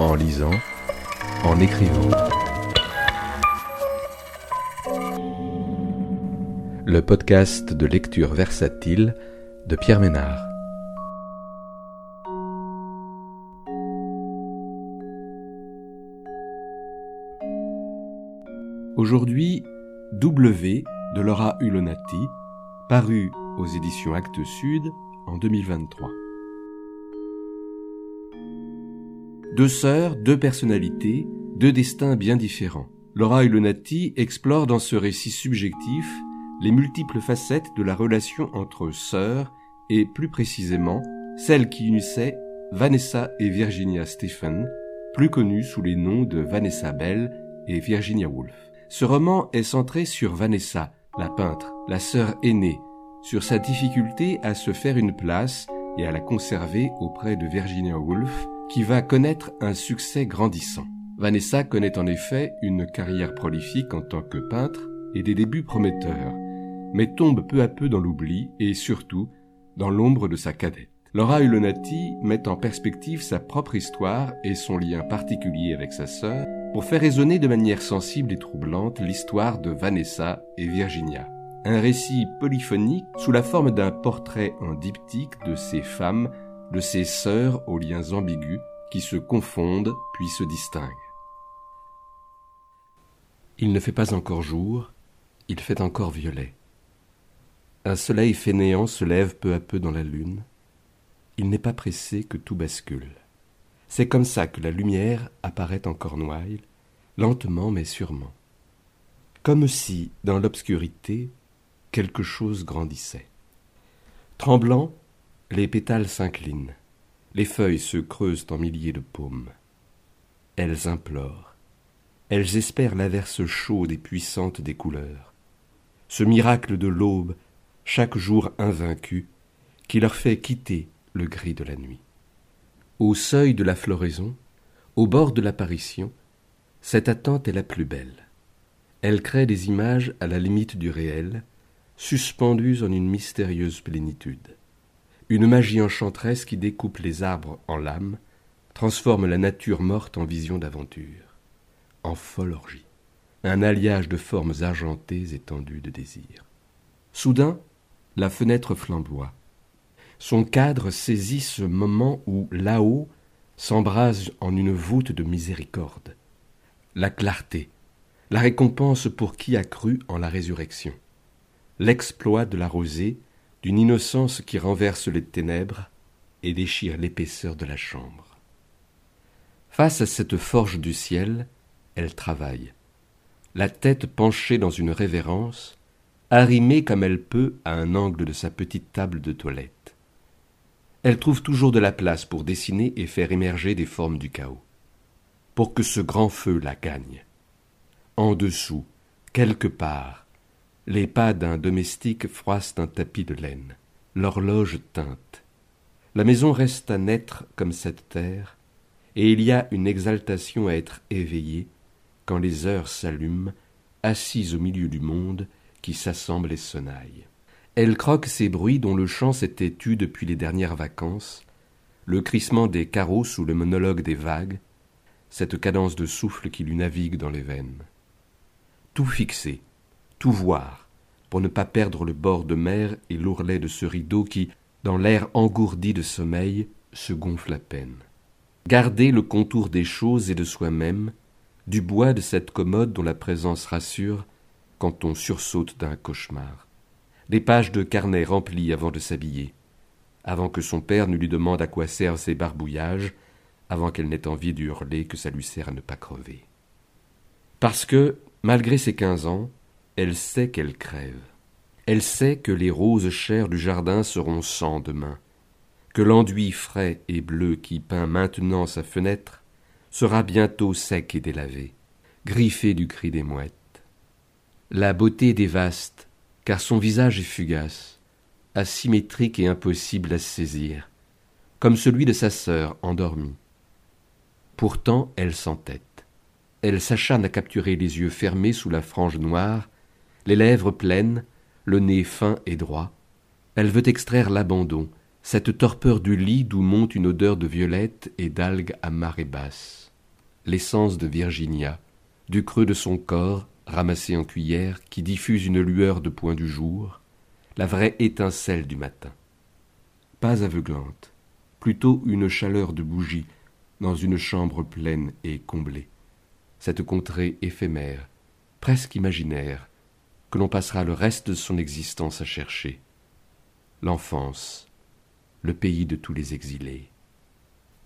en lisant, en écrivant. Le podcast de lecture versatile de Pierre Ménard. Aujourd'hui, W de Laura Hulonati, paru aux éditions Actes Sud en 2023. Deux sœurs, deux personnalités, deux destins bien différents. Laura Hulonati explore dans ce récit subjectif les multiples facettes de la relation entre sœurs et plus précisément celle qui unissait Vanessa et Virginia Stephen, plus connues sous les noms de Vanessa Bell et Virginia Woolf. Ce roman est centré sur Vanessa, la peintre, la sœur aînée, sur sa difficulté à se faire une place et à la conserver auprès de Virginia Woolf, qui va connaître un succès grandissant. Vanessa connaît en effet une carrière prolifique en tant que peintre et des débuts prometteurs, mais tombe peu à peu dans l'oubli et surtout dans l'ombre de sa cadette. Laura Ulonati met en perspective sa propre histoire et son lien particulier avec sa sœur pour faire résonner de manière sensible et troublante l'histoire de Vanessa et Virginia. Un récit polyphonique sous la forme d'un portrait en diptyque de ces femmes, de ces sœurs aux liens ambigus qui se confondent puis se distinguent. Il ne fait pas encore jour, il fait encore violet. Un soleil fainéant se lève peu à peu dans la lune. Il n'est pas pressé que tout bascule. C'est comme ça que la lumière apparaît en Cornouailles, lentement mais sûrement. Comme si, dans l'obscurité, quelque chose grandissait. Tremblant, les pétales s'inclinent, les feuilles se creusent en milliers de paumes. Elles implorent, elles espèrent l'averse chaude et puissante des couleurs, ce miracle de l'aube, chaque jour invaincu, qui leur fait quitter le gris de la nuit. Au seuil de la floraison, au bord de l'apparition, cette attente est la plus belle. Elle crée des images à la limite du réel, suspendues en une mystérieuse plénitude. Une magie enchanteresse qui découpe les arbres en lames, transforme la nature morte en vision d'aventure, en folle orgie, un alliage de formes argentées et tendues de désir. Soudain, la fenêtre flamboie. Son cadre saisit ce moment où, là-haut, s'embrase en une voûte de miséricorde. La clarté, la récompense pour qui a cru en la résurrection. L'exploit de la rosée, d'une innocence qui renverse les ténèbres et déchire l'épaisseur de la chambre. Face à cette forge du ciel, elle travaille, la tête penchée dans une révérence, arrimée comme elle peut à un angle de sa petite table de toilette elle trouve toujours de la place pour dessiner et faire émerger des formes du chaos, pour que ce grand feu la gagne. En dessous, quelque part, les pas d'un domestique froissent un tapis de laine, l'horloge teinte. La maison reste à naître comme cette terre, et il y a une exaltation à être éveillée quand les heures s'allument, assises au milieu du monde qui s'assemble et sonnaille. Elle croque ces bruits dont le chant s'était tu depuis les dernières vacances, le crissement des carreaux sous le monologue des vagues, cette cadence de souffle qui lui navigue dans les veines. Tout fixer, tout voir, pour ne pas perdre le bord de mer et l'ourlet de ce rideau qui, dans l'air engourdi de sommeil, se gonfle à peine. Garder le contour des choses et de soi-même, du bois de cette commode dont la présence rassure quand on sursaute d'un cauchemar des pages de carnet remplies avant de s'habiller, avant que son père ne lui demande à quoi servent ses barbouillages, avant qu'elle n'ait envie de que ça lui sert à ne pas crever. Parce que, malgré ses quinze ans, elle sait qu'elle crève. Elle sait que les roses chères du jardin seront sans demain, que l'enduit frais et bleu qui peint maintenant sa fenêtre sera bientôt sec et délavé, griffé du cri des mouettes. La beauté des vastes, car son visage est fugace, asymétrique et impossible à saisir, comme celui de sa sœur endormie. Pourtant elle s'entête. Elle s'acharne à capturer les yeux fermés sous la frange noire, les lèvres pleines, le nez fin et droit. Elle veut extraire l'abandon, cette torpeur du lit d'où monte une odeur de violette et d'algues à marée basse. l'essence de Virginia, du creux de son corps, ramassé en cuillère, qui diffuse une lueur de point du jour, la vraie étincelle du matin. Pas aveuglante, plutôt une chaleur de bougie dans une chambre pleine et comblée. Cette contrée éphémère, presque imaginaire, que l'on passera le reste de son existence à chercher. L'enfance, le pays de tous les exilés.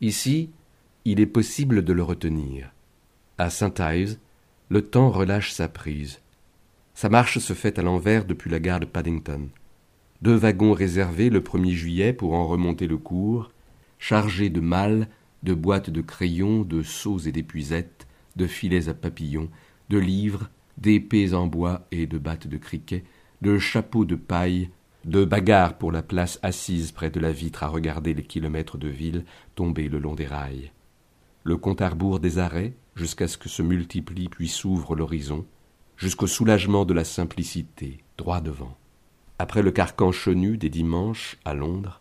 Ici, il est possible de le retenir. À Saint-Ives, le temps relâche sa prise. Sa marche se fait à l'envers depuis la gare de Paddington. Deux wagons réservés le 1er juillet pour en remonter le cours, chargés de malles, de boîtes de crayons, de seaux et d'épuisettes, de filets à papillons, de livres, d'épées en bois et de battes de criquet, de chapeaux de paille, de bagarres pour la place assise près de la vitre à regarder les kilomètres de ville tomber le long des rails. Le compte à rebours des arrêts, jusqu'à ce que se multiplie puis s'ouvre l'horizon, jusqu'au soulagement de la simplicité, droit devant. Après le carcan chenu des dimanches à Londres,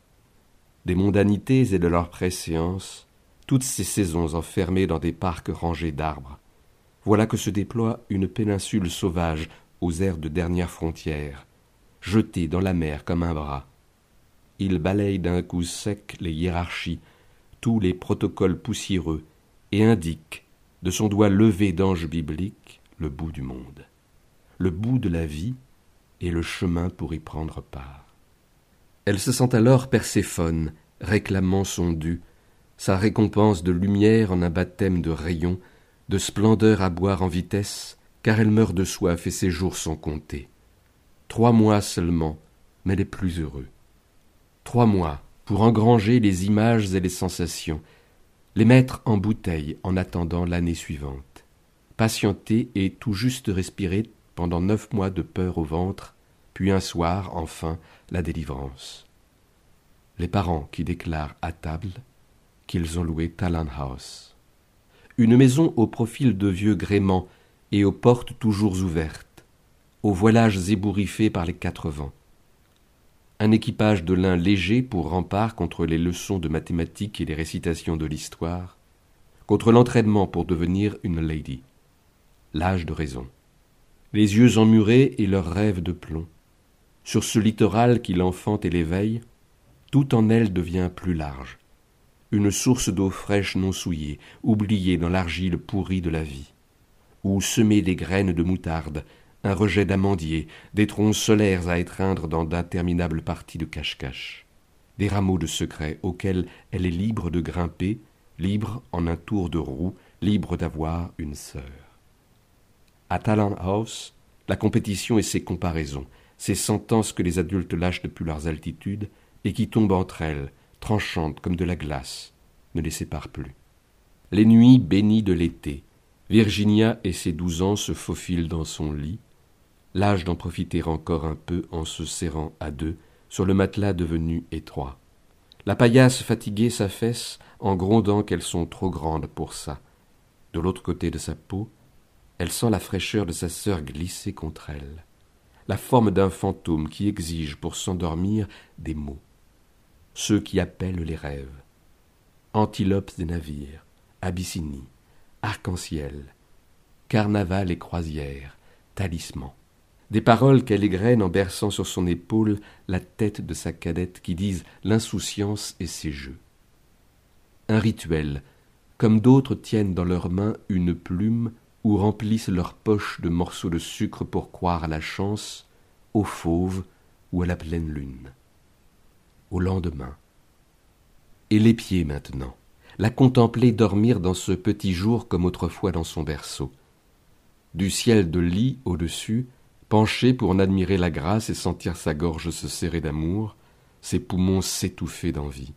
des mondanités et de leur préséance, toutes ces saisons enfermées dans des parcs rangés d'arbres, voilà que se déploie une péninsule sauvage aux airs de dernière frontière, jetée dans la mer comme un bras. Il balaye d'un coup sec les hiérarchies, tous les protocoles poussiéreux, et indique, de son doigt levé d'ange biblique, le bout du monde, le bout de la vie et le chemin pour y prendre part. Elle se sent alors Perséphone, réclamant son dû, sa récompense de lumière en un baptême de rayons, de splendeur à boire en vitesse, car elle meurt de soif et ses jours sont comptés. Trois mois seulement, mais les plus heureux. Trois mois pour engranger les images et les sensations, les mettre en bouteille en attendant l'année suivante. Patienter et tout juste respirer pendant neuf mois de peur au ventre, puis un soir, enfin, la délivrance. Les parents qui déclarent à table qu'ils ont loué une maison au profil de vieux gréements et aux portes toujours ouvertes, aux voilages ébouriffés par les quatre vents. Un équipage de lin léger pour rempart contre les leçons de mathématiques et les récitations de l'histoire, contre l'entraînement pour devenir une lady. L'âge de raison. Les yeux emmurés et leurs rêves de plomb. Sur ce littoral qui l'enfante et l'éveille, tout en elle devient plus large une source d'eau fraîche non souillée, oubliée dans l'argile pourrie de la vie, où semer des graines de moutarde, un rejet d'amandier, des troncs solaires à étreindre dans d'interminables parties de cache-cache, des rameaux de secret auxquels elle est libre de grimper, libre en un tour de roue, libre d'avoir une sœur. À Talent House, la compétition et ses comparaisons, ces sentences que les adultes lâchent depuis leurs altitudes et qui tombent entre elles, tranchante comme de la glace, ne les sépare plus. Les nuits bénies de l'été, Virginia et ses douze ans se faufilent dans son lit, l'âge d'en profiter encore un peu en se serrant à deux sur le matelas devenu étroit. La paillasse fatiguée s'affaisse en grondant qu'elles sont trop grandes pour ça. De l'autre côté de sa peau, elle sent la fraîcheur de sa sœur glisser contre elle, la forme d'un fantôme qui exige pour s'endormir des mots ceux qui appellent les rêves. Antilopes des navires, Abyssinie, arc-en-ciel, carnaval et croisière, talisman. Des paroles qu'elle égrène en berçant sur son épaule la tête de sa cadette qui disent l'insouciance et ses jeux. Un rituel, comme d'autres tiennent dans leurs mains une plume ou remplissent leurs poches de morceaux de sucre pour croire à la chance, aux fauves ou à la pleine lune au lendemain. Et les pieds maintenant, la contempler dormir dans ce petit jour comme autrefois dans son berceau. Du ciel de lit au-dessus, penché pour en admirer la grâce et sentir sa gorge se serrer d'amour, ses poumons s'étouffer d'envie,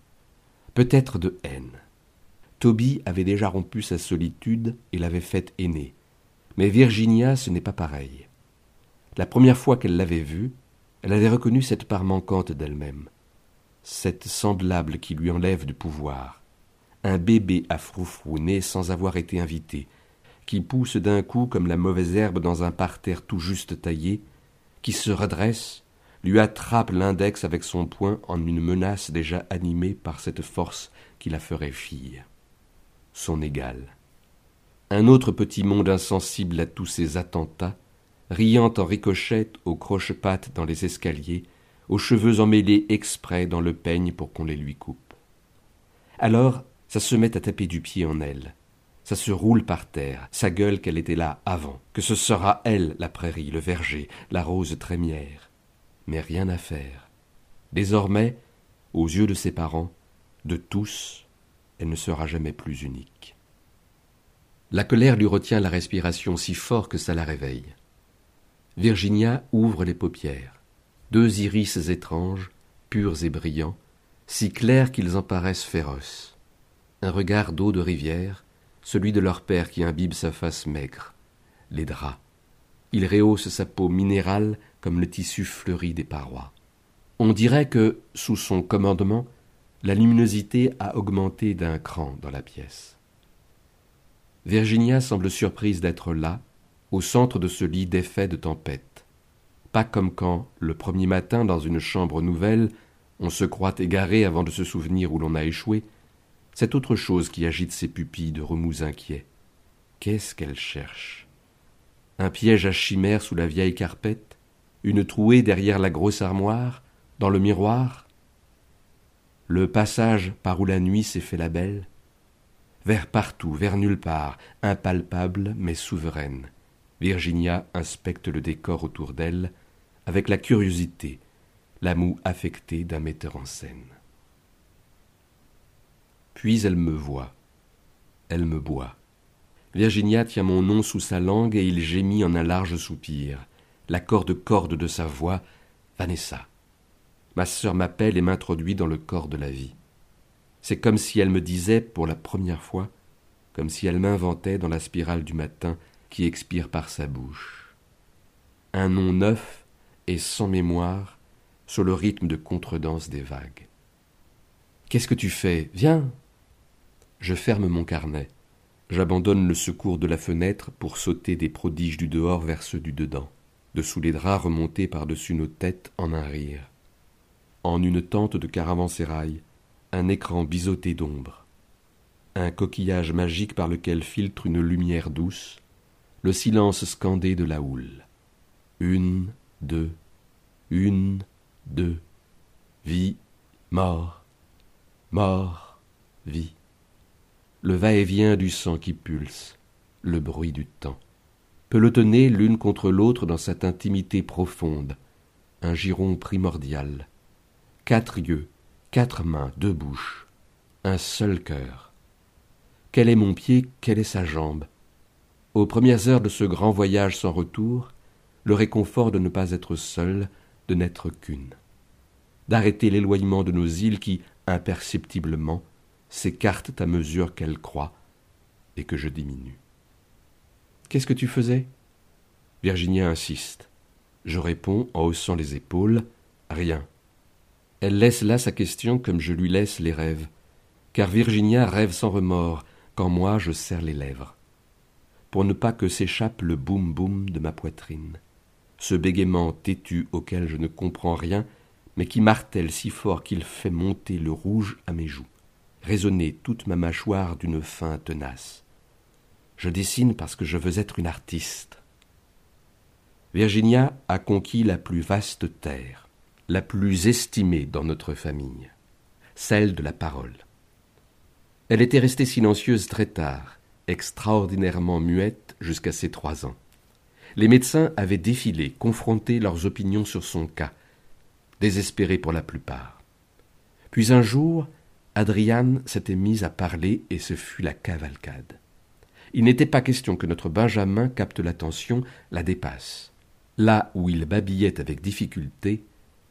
peut-être de haine. Toby avait déjà rompu sa solitude et l'avait faite aînée. Mais Virginia, ce n'est pas pareil. La première fois qu'elle l'avait vue, elle avait reconnu cette part manquante d'elle-même cette semblable qui lui enlève du pouvoir, un bébé à froufrou né sans avoir été invité, qui pousse d'un coup comme la mauvaise herbe dans un parterre tout juste taillé, qui se redresse, lui attrape l'index avec son poing en une menace déjà animée par cette force qui la ferait fille. Son égal. un autre petit monde insensible à tous ces attentats, riant en ricochet aux croche-pattes dans les escaliers, aux cheveux emmêlés exprès dans le peigne pour qu'on les lui coupe. Alors, ça se met à taper du pied en elle. Ça se roule par terre, sa gueule qu'elle était là avant, que ce sera elle, la prairie, le verger, la rose trémière. Mais rien à faire. Désormais, aux yeux de ses parents, de tous, elle ne sera jamais plus unique. La colère lui retient la respiration si fort que ça la réveille. Virginia ouvre les paupières. Deux iris étranges, purs et brillants, si clairs qu'ils en paraissent féroces. Un regard d'eau de rivière, celui de leur père qui imbibe sa face maigre. Les draps. Il rehausse sa peau minérale comme le tissu fleuri des parois. On dirait que, sous son commandement, la luminosité a augmenté d'un cran dans la pièce. Virginia semble surprise d'être là, au centre de ce lit d'effets de tempête. Pas comme quand, le premier matin dans une chambre nouvelle, on se croit égaré avant de se souvenir où l'on a échoué. C'est autre chose qui agite ses pupilles de remous inquiets. Qu'est-ce qu'elle cherche Un piège à chimère sous la vieille carpette? Une trouée derrière la grosse armoire? Dans le miroir? Le passage par où la nuit s'est fait la belle? Vers partout, vers nulle part, impalpable mais souveraine. Virginia inspecte le décor autour d'elle avec la curiosité, la moue affectée d'un metteur en scène. Puis elle me voit, elle me boit. Virginia tient mon nom sous sa langue et il gémit en un large soupir. La corde corde de sa voix, Vanessa. Ma sœur m'appelle et m'introduit dans le corps de la vie. C'est comme si elle me disait pour la première fois, comme si elle m'inventait dans la spirale du matin qui expire par sa bouche. Un nom neuf et sans mémoire sur le rythme de contredanse des vagues. Qu'est-ce que tu fais? Viens Je ferme mon carnet. J'abandonne le secours de la fenêtre pour sauter des prodiges du dehors vers ceux du dedans, dessous les draps remontés par-dessus nos têtes en un rire. En une tente de caravansérail, un écran biseauté d'ombre, un coquillage magique par lequel filtre une lumière douce, le silence scandé de la houle. Une, deux, une, deux, vie, mort, mort, vie. Le va-et-vient du sang qui pulse, le bruit du temps. Pelotonner l'une contre l'autre dans cette intimité profonde, un giron primordial. Quatre yeux, quatre mains, deux bouches, un seul cœur. Quel est mon pied, quelle est sa jambe? Aux premières heures de ce grand voyage sans retour, le réconfort de ne pas être seul, n'être qu'une. D'arrêter l'éloignement de nos îles qui, imperceptiblement, s'écartent à mesure qu'elles croient et que je diminue. Qu'est-ce que tu faisais? Virginia insiste. Je réponds en haussant les épaules Rien. Elle laisse là sa question comme je lui laisse les rêves, car Virginia rêve sans remords, quand moi je serre les lèvres, pour ne pas que s'échappe le boum boum de ma poitrine, ce bégaiement têtu auquel je ne comprends rien, mais qui martèle si fort qu'il fait monter le rouge à mes joues, résonner toute ma mâchoire d'une faim tenace. Je dessine parce que je veux être une artiste. Virginia a conquis la plus vaste terre la plus estimée dans notre famille, celle de la parole. Elle était restée silencieuse très tard, extraordinairement muette jusqu'à ses trois ans. Les médecins avaient défilé, confronté leurs opinions sur son cas, désespérés pour la plupart. Puis un jour, Adriane s'était mise à parler et ce fut la cavalcade. Il n'était pas question que notre Benjamin capte l'attention, la dépasse. Là où il babillait avec difficulté,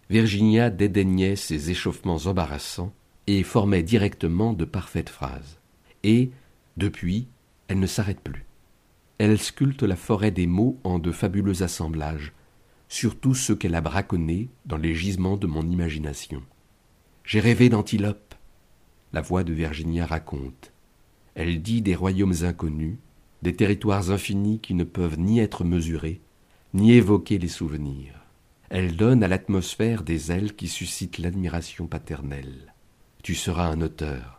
Virginia dédaignait ces échauffements embarrassants et formait directement de parfaites phrases. Et, depuis, elle ne s'arrête plus. Elle sculpte la forêt des mots en de fabuleux assemblages, surtout ceux qu'elle a braconnés dans les gisements de mon imagination. J'ai rêvé d'Antilope. La voix de Virginia raconte. Elle dit des royaumes inconnus, des territoires infinis qui ne peuvent ni être mesurés, ni évoquer les souvenirs. Elle donne à l'atmosphère des ailes qui suscitent l'admiration paternelle. Tu seras un auteur.